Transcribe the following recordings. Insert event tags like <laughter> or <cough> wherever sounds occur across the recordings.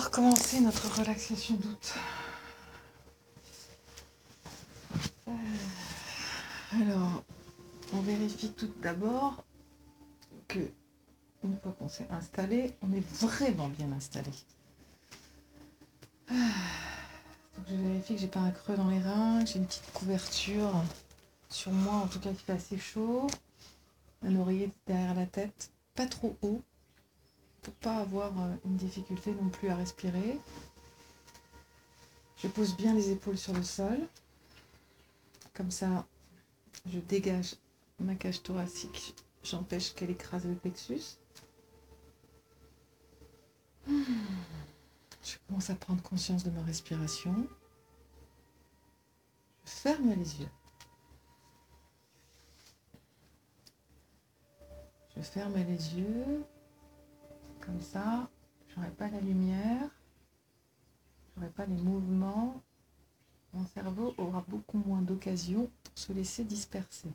commencer notre relaxation d'août. Euh, alors, on vérifie tout d'abord que, une fois qu'on s'est installé, on est vraiment bien installé. Ah, donc je vérifie que j'ai pas un creux dans les reins, j'ai une petite couverture sur moi, en tout cas qui fait assez chaud. Un oreiller derrière la tête, pas trop haut, pour pas avoir euh, une difficulté non plus à respirer. Je pose bien les épaules sur le sol. Comme ça, je dégage ma cage thoracique. J'empêche qu'elle écrase le plexus. Je commence à prendre conscience de ma respiration. Je ferme les yeux. Je ferme les yeux. Comme ça, j'aurai pas la lumière. J'aurai pas les mouvements. Mon cerveau aura beaucoup moins d'occasion pour se laisser disperser.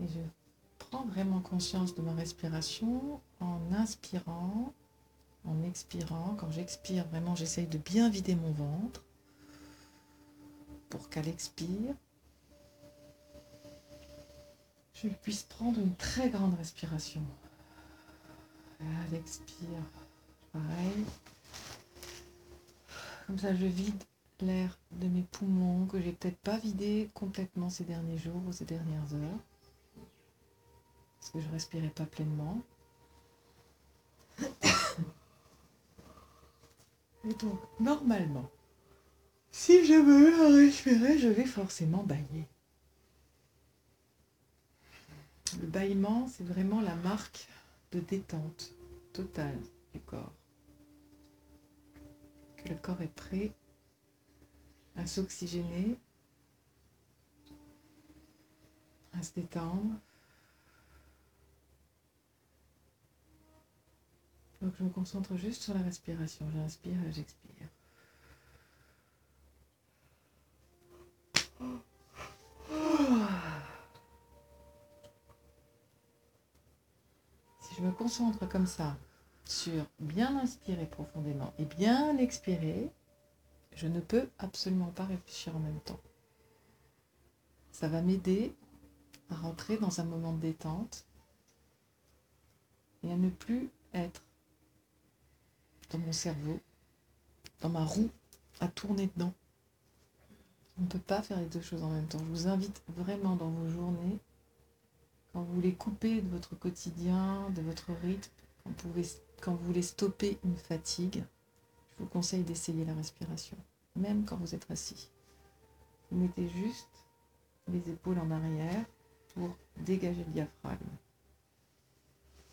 Et je prends vraiment conscience de ma respiration en inspirant, en expirant. Quand j'expire, vraiment, j'essaye de bien vider mon ventre pour qu'elle expire. Je puisse prendre une très grande respiration. Elle expire. Pareil. Comme ça, je vide l'air de mes poumons que j'ai peut-être pas vidé complètement ces derniers jours ou ces dernières heures parce que je respirais pas pleinement. <coughs> Et donc, normalement, si je veux respirer, je vais forcément bailler. Le bâillement, c'est vraiment la marque de détente totale du corps. Que le corps est prêt à s'oxygéner, à se détendre. Donc je me concentre juste sur la respiration. J'inspire et j'expire. Concentre comme ça sur bien inspirer profondément et bien expirer, je ne peux absolument pas réfléchir en même temps. Ça va m'aider à rentrer dans un moment de détente et à ne plus être dans mon cerveau, dans ma roue, à tourner dedans. On ne peut pas faire les deux choses en même temps. Je vous invite vraiment dans vos journées, quand vous voulez couper de votre quotidien, de votre rythme, quand vous voulez, quand vous voulez stopper une fatigue, je vous conseille d'essayer la respiration, même quand vous êtes assis. Vous mettez juste les épaules en arrière pour dégager le diaphragme,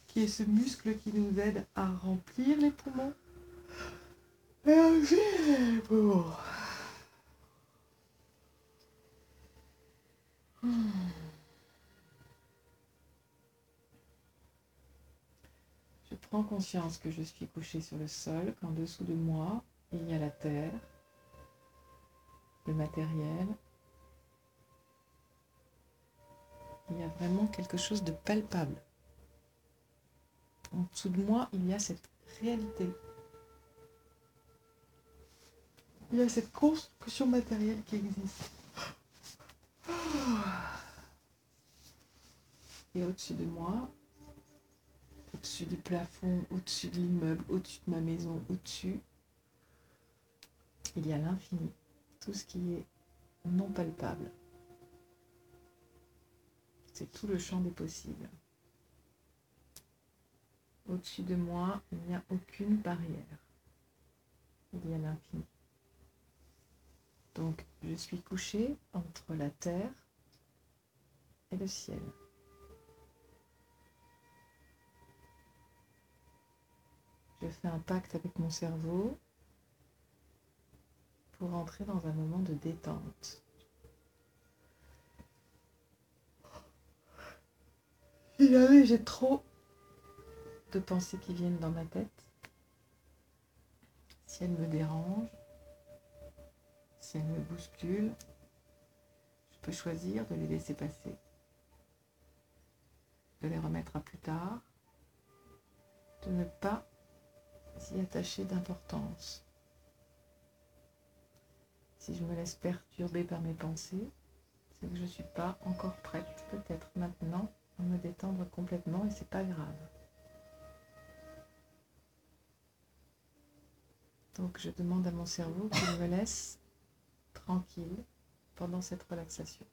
qui est ce muscle qui nous aide à remplir les poumons. Je prends conscience que je suis couché sur le sol, qu'en dessous de moi, il y a la terre, le matériel. Il y a vraiment quelque chose de palpable. En dessous de moi, il y a cette réalité il y a cette construction matérielle qui existe. Et au-dessus de moi, au-dessus du plafond, au-dessus de l'immeuble, au-dessus de ma maison, au-dessus, il y a l'infini, tout ce qui est non palpable. C'est tout le champ des possibles. Au-dessus de moi, il n'y a aucune barrière. Il y a l'infini. Donc, je suis couché entre la terre et le ciel. Je fais un pacte avec mon cerveau pour entrer dans un moment de détente. J'ai trop de pensées qui viennent dans ma tête, si elles me dérangent, si elles me bousculent, je peux choisir de les laisser passer. de les remettre à plus tard, de ne pas s'y attacher d'importance. Si je me laisse perturber par mes pensées, c'est que je ne suis pas encore prête, peut-être maintenant, à me détendre complètement et c'est pas grave. Donc je demande à mon cerveau qu'il me laisse tranquille pendant cette relaxation.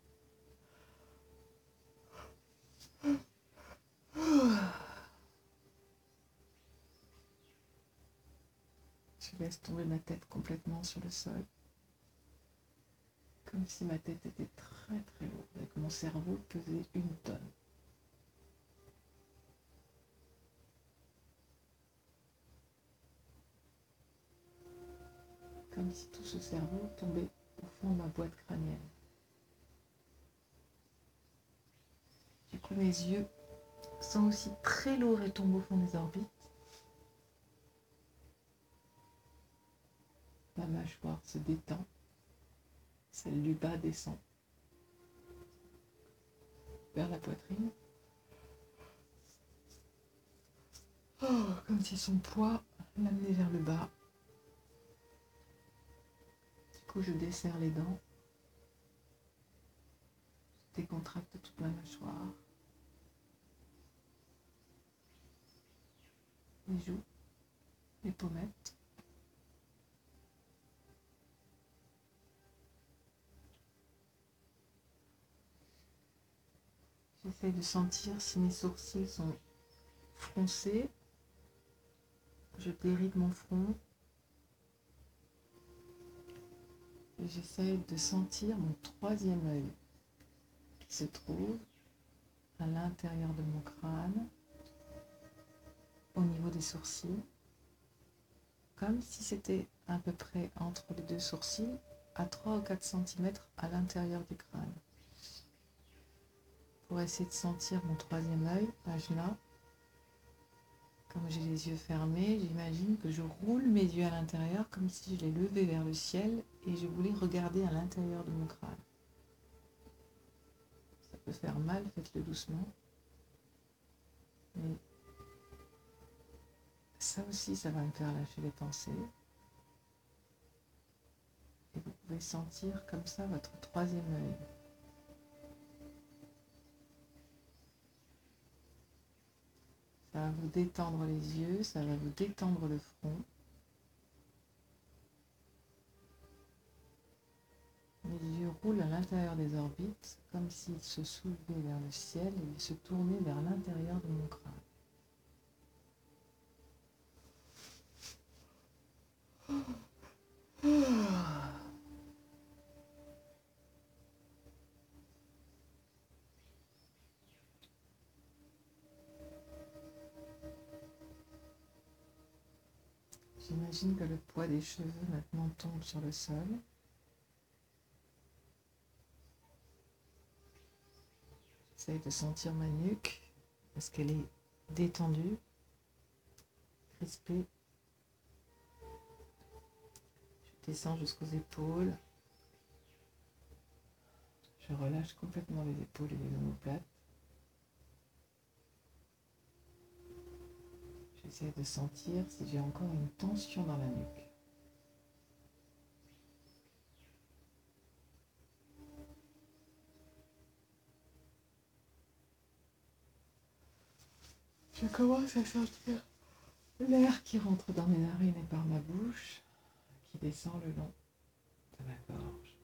Je laisse tomber ma tête complètement sur le sol. Comme si ma tête était très très lourde et mon cerveau pesait une tonne. Comme si tout ce cerveau tombait au fond de ma boîte crânienne. Du coup, mes yeux sont aussi très lourds et tombent au fond des orbites. Ma mâchoire se détend, celle du bas descend vers la poitrine. Oh, comme si son poids l'amenait vers le bas. Du coup, je desserre les dents. Je décontracte toute ma mâchoire. Les joues, les pommettes. De sentir si mes sourcils sont froncés. Je déride mon front. J'essaie de sentir mon troisième œil qui se trouve à l'intérieur de mon crâne, au niveau des sourcils, comme si c'était à peu près entre les deux sourcils, à 3 ou 4 cm à l'intérieur du crâne essayer de sentir mon troisième œil, là. Comme j'ai les yeux fermés, j'imagine que je roule mes yeux à l'intérieur comme si je les levais vers le ciel et je voulais regarder à l'intérieur de mon crâne. Ça peut faire mal, faites-le doucement. Mais ça aussi, ça va me faire lâcher les pensées. Et vous pouvez sentir comme ça votre troisième œil. Ça va vous détendre les yeux, ça va vous détendre le front. Les yeux roulent à l'intérieur des orbites comme s'ils se soulevaient vers le ciel et se tournaient vers l'intérieur de mon crâne. J'imagine que le poids des cheveux maintenant tombe sur le sol. J'essaie de sentir ma nuque. Est-ce qu'elle est détendue, crispée Je descends jusqu'aux épaules. Je relâche complètement les épaules et les omoplates. J'essaie de sentir si j'ai encore une tension dans la nuque. Je commence à sentir l'air qui rentre dans mes narines et par ma bouche, qui descend le long de ma gorge.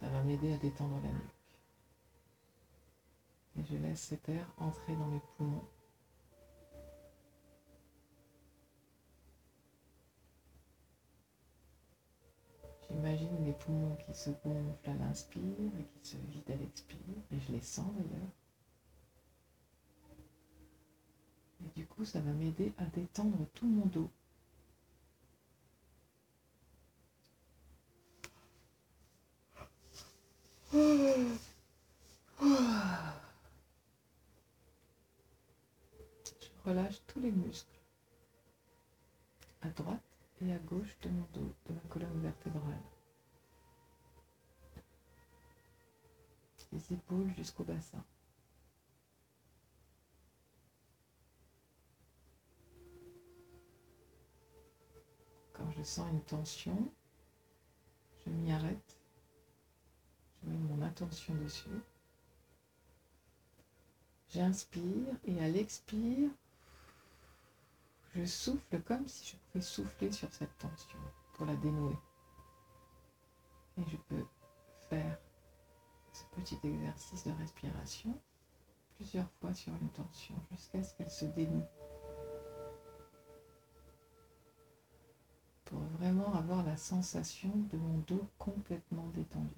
Ça va m'aider à détendre la nuque. Et je laisse cet air entrer dans mes poumons. J'imagine les poumons qui se gonflent à l'inspire et qui se vident à l'expire, et je les sens d'ailleurs. Et du coup, ça va m'aider à détendre tout mon dos. Je relâche tous les muscles à droite et à gauche de mon dos, de ma colonne vertébrale. Les épaules jusqu'au bassin. Je sens une tension. Je m'y arrête. Je mets mon attention dessus. J'inspire et à l'expire, je souffle comme si je pouvais souffler sur cette tension pour la dénouer. Et je peux faire ce petit exercice de respiration plusieurs fois sur une tension jusqu'à ce qu'elle se dénoue. Pour vraiment avoir la sensation de mon dos complètement détendu.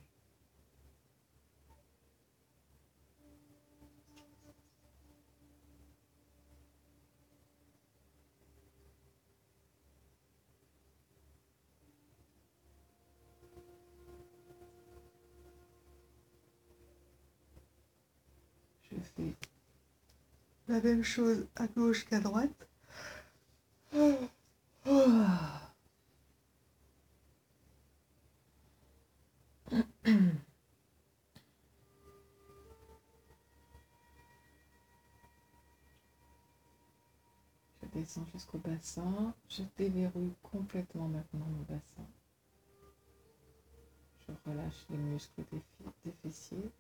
fais la même chose à gauche qu'à droite. Je descends bassin. Je déverrouille complètement maintenant mon bassin. Je relâche les muscles des fessiers.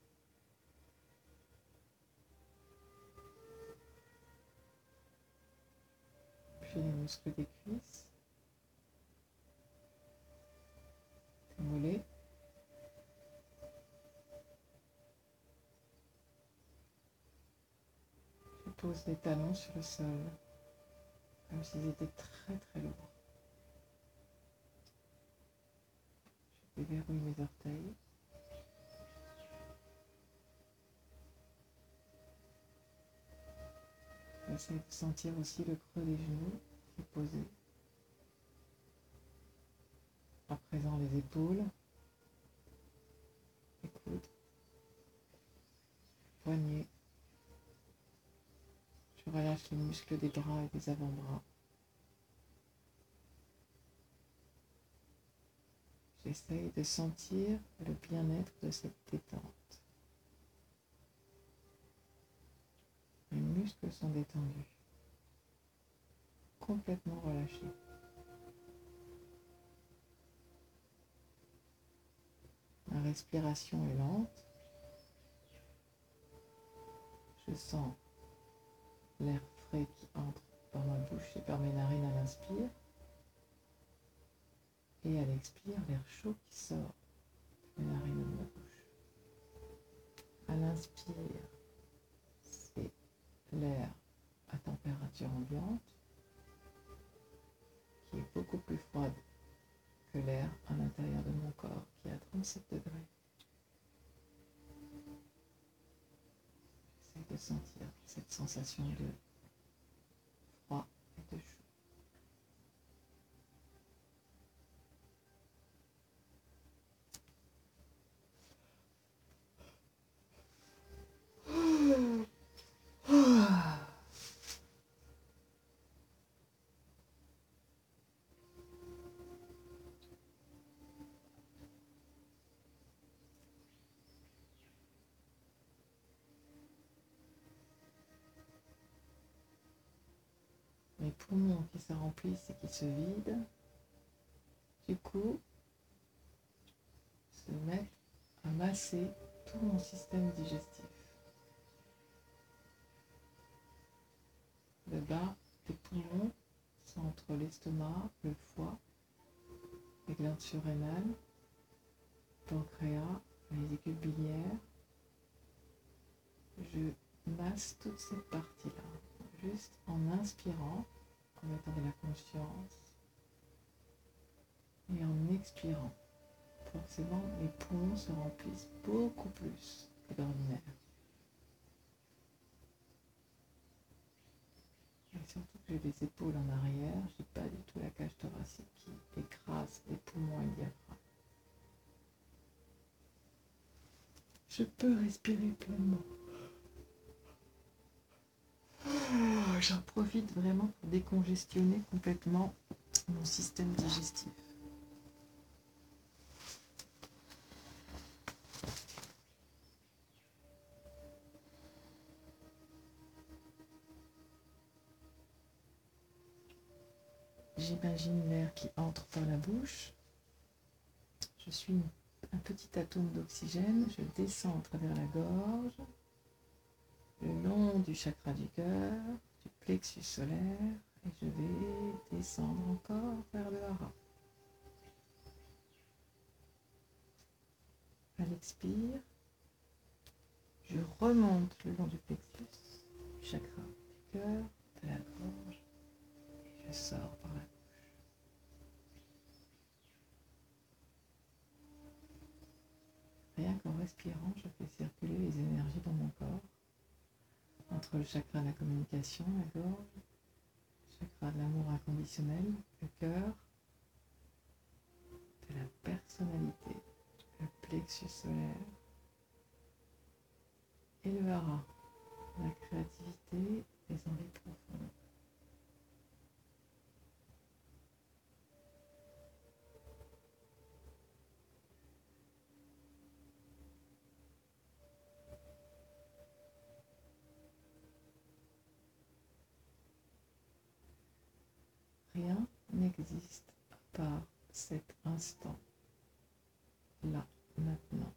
les muscles des cuisses, mollets. Je pose les talons sur le sol, comme s'ils étaient très très lourds. Je déverrouille mes orteils. Essayez de sentir aussi le creux des genoux qui est posé. À présent, les épaules, les coudes, poignets. Je relâche les muscles des bras et des avant-bras. J'essaye de sentir le bien-être de cette détente. Les muscles sont détendus, complètement relâchés. Ma respiration est lente. Je sens l'air frais qui entre par ma bouche et par mes narines à l'inspire. Et à l'expire, l'air chaud qui sort de mes narines de ma bouche. À l'inspire, l'air à température ambiante qui est beaucoup plus froide que l'air à l'intérieur de mon corps qui est à 37 degrés. J'essaie de sentir cette sensation de froid et de chaud. mes poumons qui se remplissent et qui se vident, du coup, se mettent à masser tout mon système digestif. Le bas des poumons sont entre l'estomac, le foie, les glandes surrénales, le pancréas, les aiguilles biliaires. Je masse toute cette partie-là juste en inspirant, en mettant de la conscience, et en expirant. Forcément, les poumons se remplissent beaucoup plus que d'ordinaire. Surtout que j'ai les épaules en arrière, j'ai pas du tout la cage thoracique qui écrase les poumons et le diaphragme. Je peux respirer pleinement. J'en profite vraiment pour décongestionner complètement mon système digestif. j'imagine l'air qui entre par la bouche. Je suis un petit atome d'oxygène, je descends à travers la gorge, le long du chakra du cœur, du plexus solaire, et je vais descendre encore vers le hara. À l'expire, je remonte le long du plexus, du chakra du cœur, de la gorge, et je sors par la bouche. Rien qu'en respirant, je fais circuler les énergies dans mon corps, entre le chakra de la communication, la gorge, chakra de l'amour inconditionnel, le cœur, de la personnalité, le plexus solaire et le hara, la créativité des envies profondes. Rien n'existe à part cet instant, là, maintenant.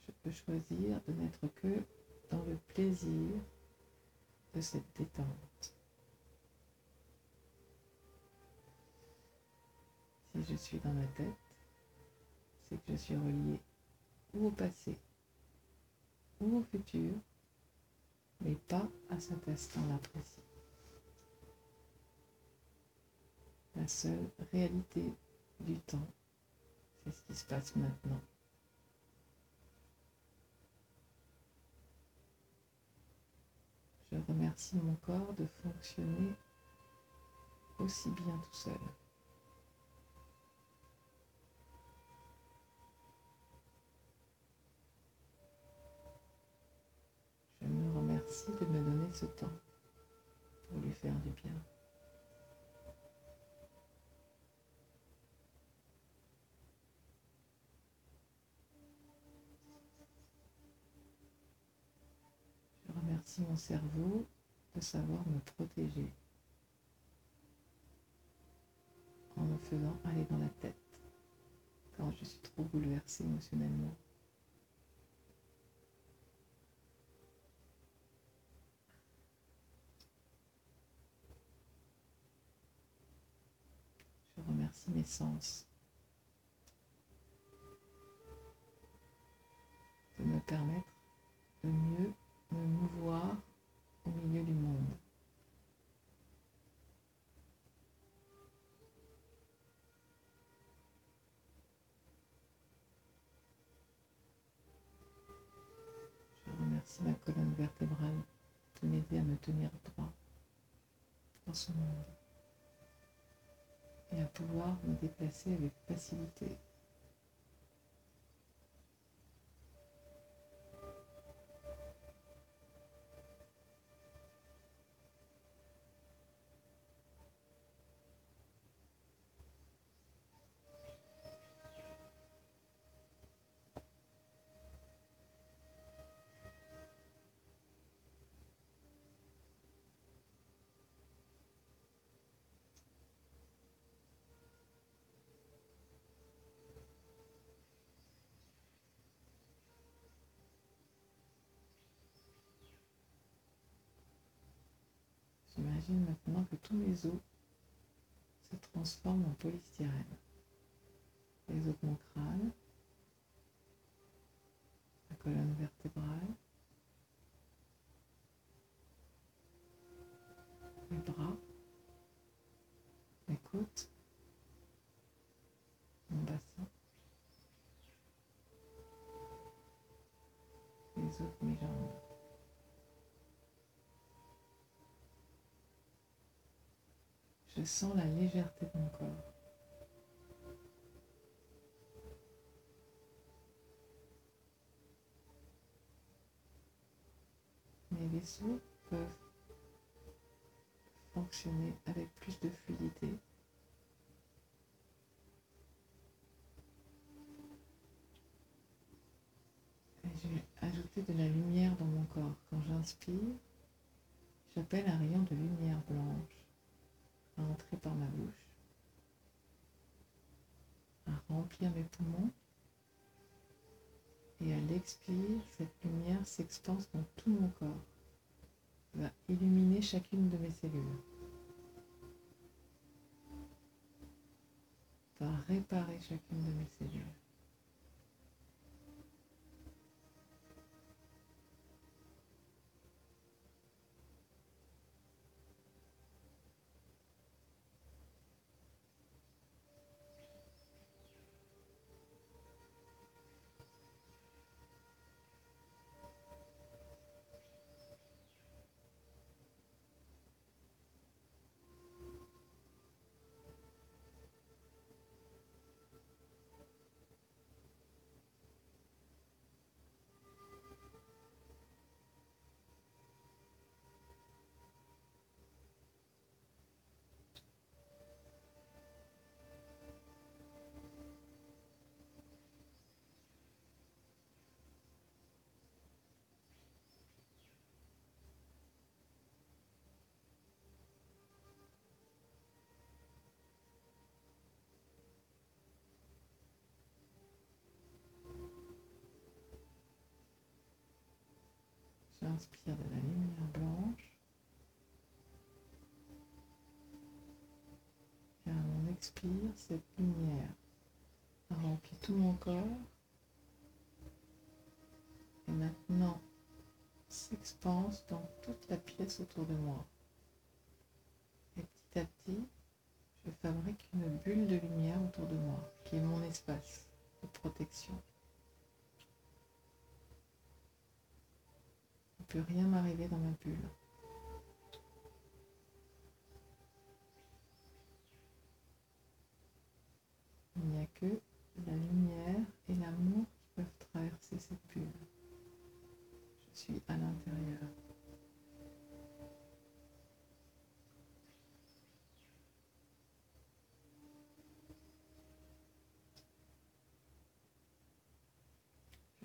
Je peux choisir de n'être que dans le plaisir de cette détente. Si je suis dans ma tête, c'est que je suis relié au passé ou au futur, mais pas à cet instant-là précis. La seule réalité du temps, c'est ce qui se passe maintenant. Je remercie mon corps de fonctionner aussi bien tout seul. Je me remercie de me donner ce temps pour lui faire du bien. Mon cerveau de savoir me protéger en me faisant aller dans la tête quand je suis trop bouleversée émotionnellement. Je remercie mes sens de me permettre de mieux mouvoir au milieu du monde. Je remercie ma colonne vertébrale de m'aider à me tenir droit dans ce monde et à pouvoir me déplacer avec facilité. J'imagine maintenant que tous mes os se transforment en polystyrène. Les os de la colonne vertébrale, mes bras, mes côtes, mon bassin, les os de mes jambes. Je sens la légèreté de mon corps. Mes vaisseaux peuvent fonctionner avec plus de fluidité. Vais ajouter de la lumière dans mon corps. Quand j'inspire, J'appelle un rayon de lumière blanche à entrer par ma bouche, à remplir mes poumons l'expire, cette lumière s'expanse dans tout mon corps, va illuminer chacune de mes cellules, va réparer chacune de mes cellules. J'inspire de la lumière blanche. Et on expire, cette lumière remplit tout mon corps. Et maintenant s'expanse dans toute la pièce autour de moi. Et petit à petit, je fabrique une bulle de lumière autour de moi, qui est mon espace de protection. Peut rien m'arriver dans ma bulle. Il n'y a que la lumière et l'amour qui peuvent traverser cette bulle. Je suis à l'intérieur.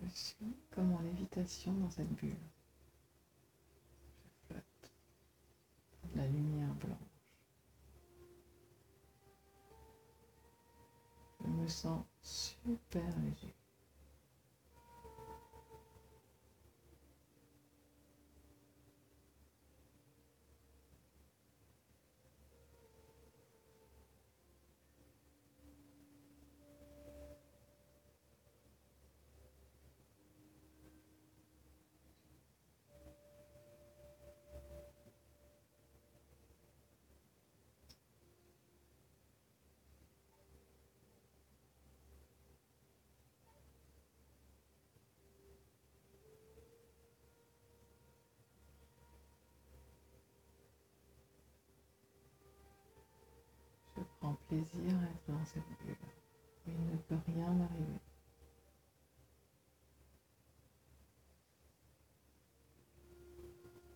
Je suis comme en lévitation dans cette bulle. la lumière blanche. Je me sens super léger. Plaisir à être dans cette bulle. Il ne peut rien m'arriver.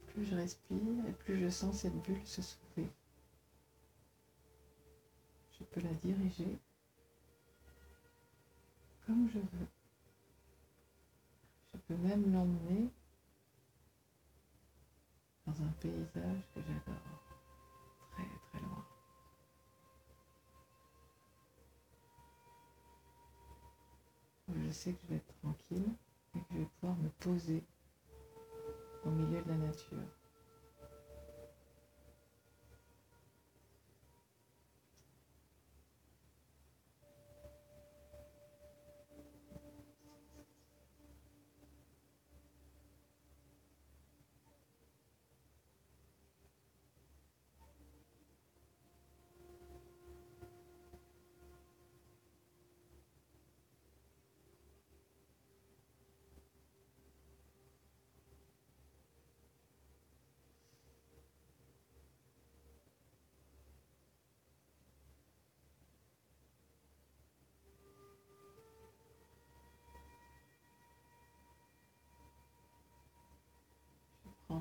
Plus je respire et plus je sens cette bulle se soulever. Je peux la diriger comme je veux. Je peux même l'emmener dans un paysage que j'adore, très très loin. Je sais que je vais être tranquille et que je vais pouvoir me poser au milieu de la nature.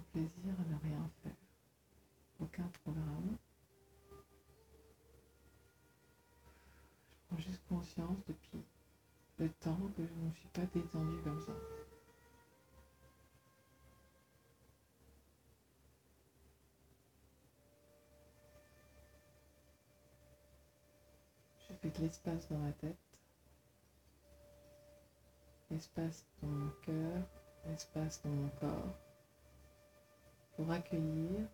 plaisir à ne rien faire. Aucun programme. Je prends juste conscience depuis le temps que je ne me suis pas détendue comme ça. Je fais de l'espace dans ma tête, l'espace dans mon cœur, l'espace dans mon corps pour accueillir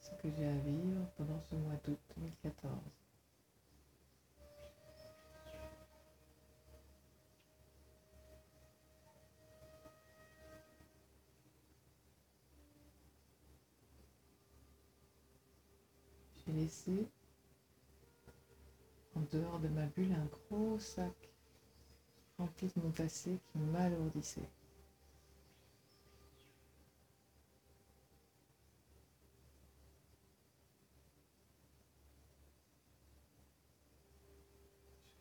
ce que j'ai à vivre pendant ce mois d'août 2014. J'ai laissé en dehors de ma bulle un gros sac rempli de mon passé qui m'alourdissait.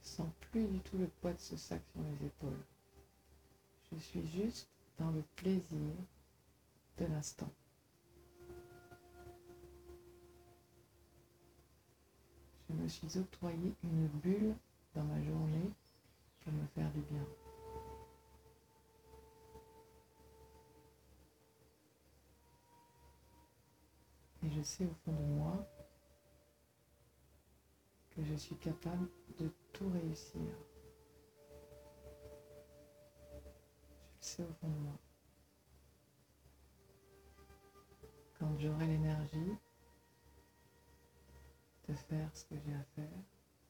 Je sens du tout le poids de ce sac sur mes épaules. Je suis juste dans le plaisir de l'instant. Je me suis octroyé une bulle dans ma journée pour me faire du bien. Et je sais au fond de moi que je suis capable de tout réussir. Je le sais au fond de moi. Quand j'aurai l'énergie de faire ce que j'ai à faire,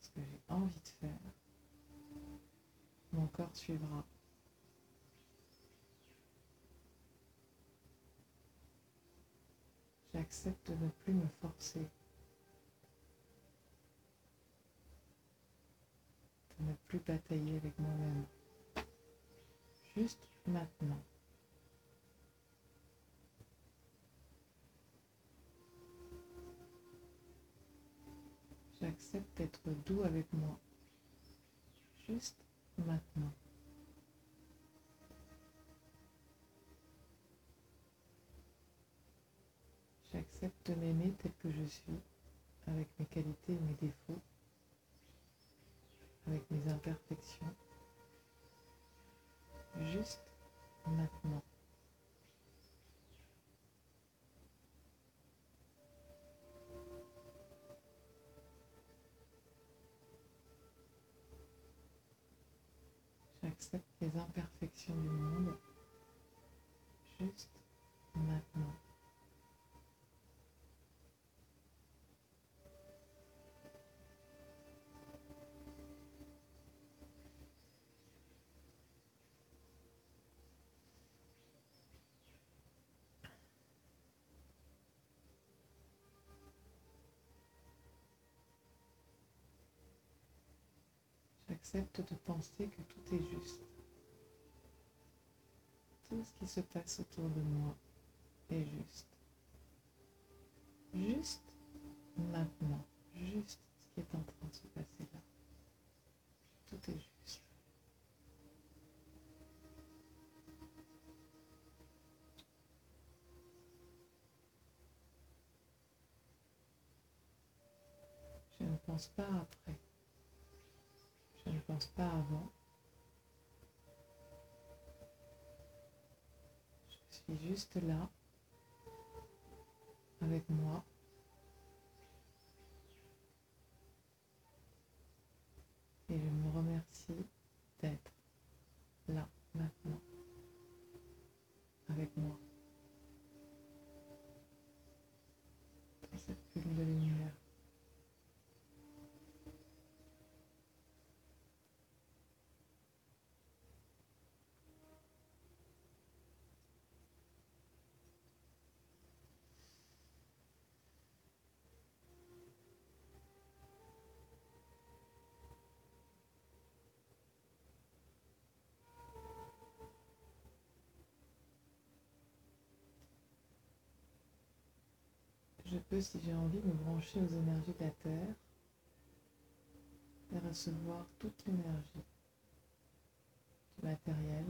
ce que j'ai envie de faire, mon corps suivra. J'accepte de ne plus me forcer, de ne plus batailler avec moi-même, juste maintenant. J'accepte d'être doux avec moi, juste maintenant. J'accepte de m'aimer tel que je suis, avec mes qualités et mes défauts, avec mes imperfections, juste maintenant. J'accepte les imperfections du monde juste maintenant. J'accepte de penser que tout est juste. Tout ce qui se passe autour de moi est juste. Juste maintenant. Juste ce qui est en train de se passer là. Tout est juste. Je ne pense pas après. Je ne pense pas avant. Je suis juste là, avec moi. Et je me remercie d'être là, maintenant, avec moi. Dans cette bulle de lumière. Je peux, si j'ai envie, me brancher aux énergies de la Terre et recevoir toute l'énergie du matériel,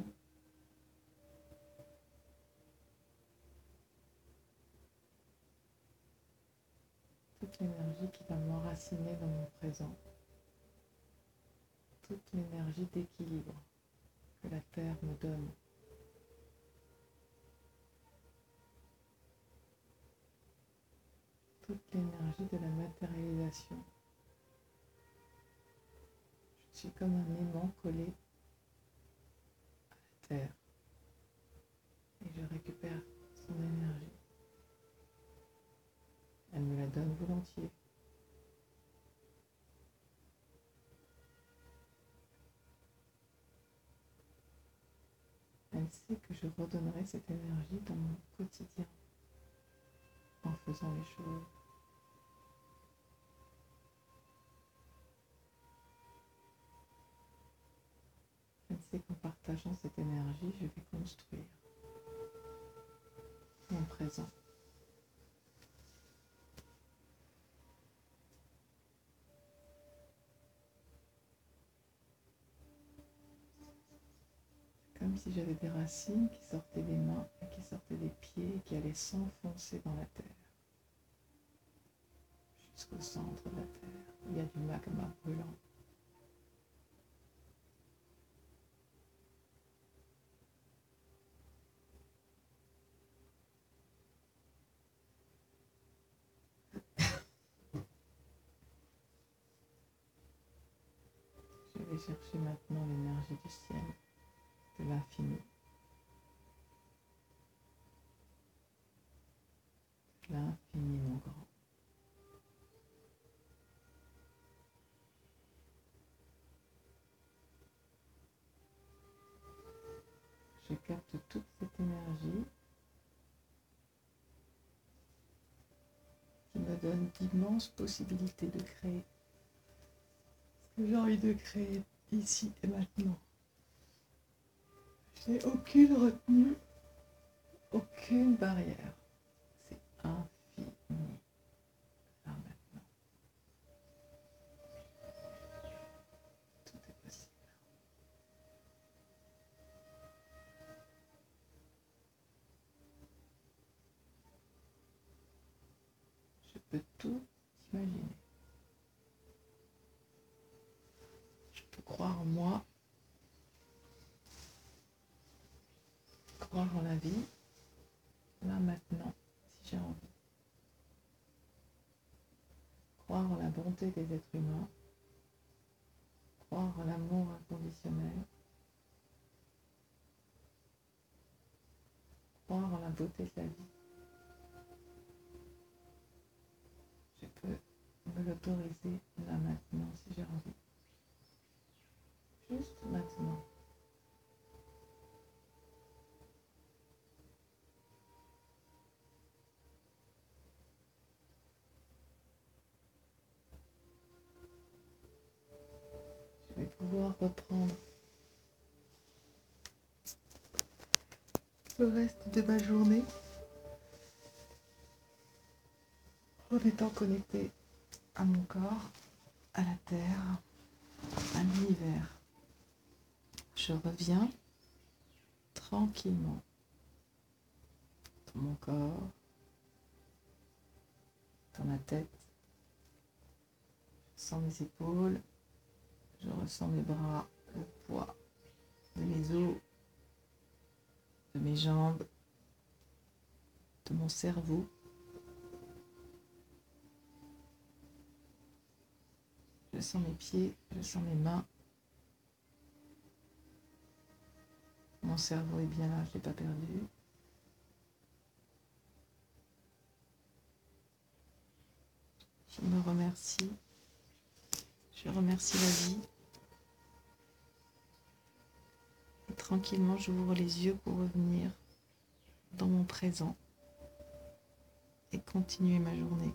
toute l'énergie qui va m'enraciner dans mon présent, toute l'énergie d'équilibre que la Terre me donne. Toute l'énergie de la matérialisation. suis comme un aimant collé à la terre et je récupère son énergie. Elle me la donne volontiers. Elle sait que je redonnerai cette énergie dans mon quotidien en faisant les choses. Elle sait qu'en partageant cette énergie, je vais construire mon présent. comme si j'avais des racines qui sortaient des mains et qui sortaient des pieds et qui allaient s'enfoncer dans la terre. Jusqu'au centre de la terre, il y a du magma brûlant. Je vais chercher maintenant l'énergie du ciel de l'infini. L'infiniment grand. Je capte toute cette énergie qui me d'immenses possibilités de créer ce que j'ai envie de créer ici et maintenant. Je n'ai aucune retenue, aucune barrière. C'est infini. Là maintenant. Tout est possible. Je tout imaginer. Je peux croire en moi. Croire en la vie. Là maintenant, si j'ai envie. Croire en la bonté des êtres humains. Croire en l'amour inconditionnel. Croire en la beauté de la vie. Me l'autoriser là maintenant si j'ai envie. Juste maintenant. Je vais pouvoir reprendre le reste de ma journée en étant connecté à mon corps, à la terre, à l'univers. Je reviens tranquillement dans mon corps, dans ma tête. Je sens mes épaules, je ressens mes bras, le poids de mes os, de mes jambes, de mon cerveau. Je sens mes pieds, je sens mes mains. Mon cerveau est bien là, je ne l'ai pas perdu. Je me remercie. Je remercie la vie. Et tranquillement, j'ouvre les yeux pour revenir dans mon présent et continuer ma journée.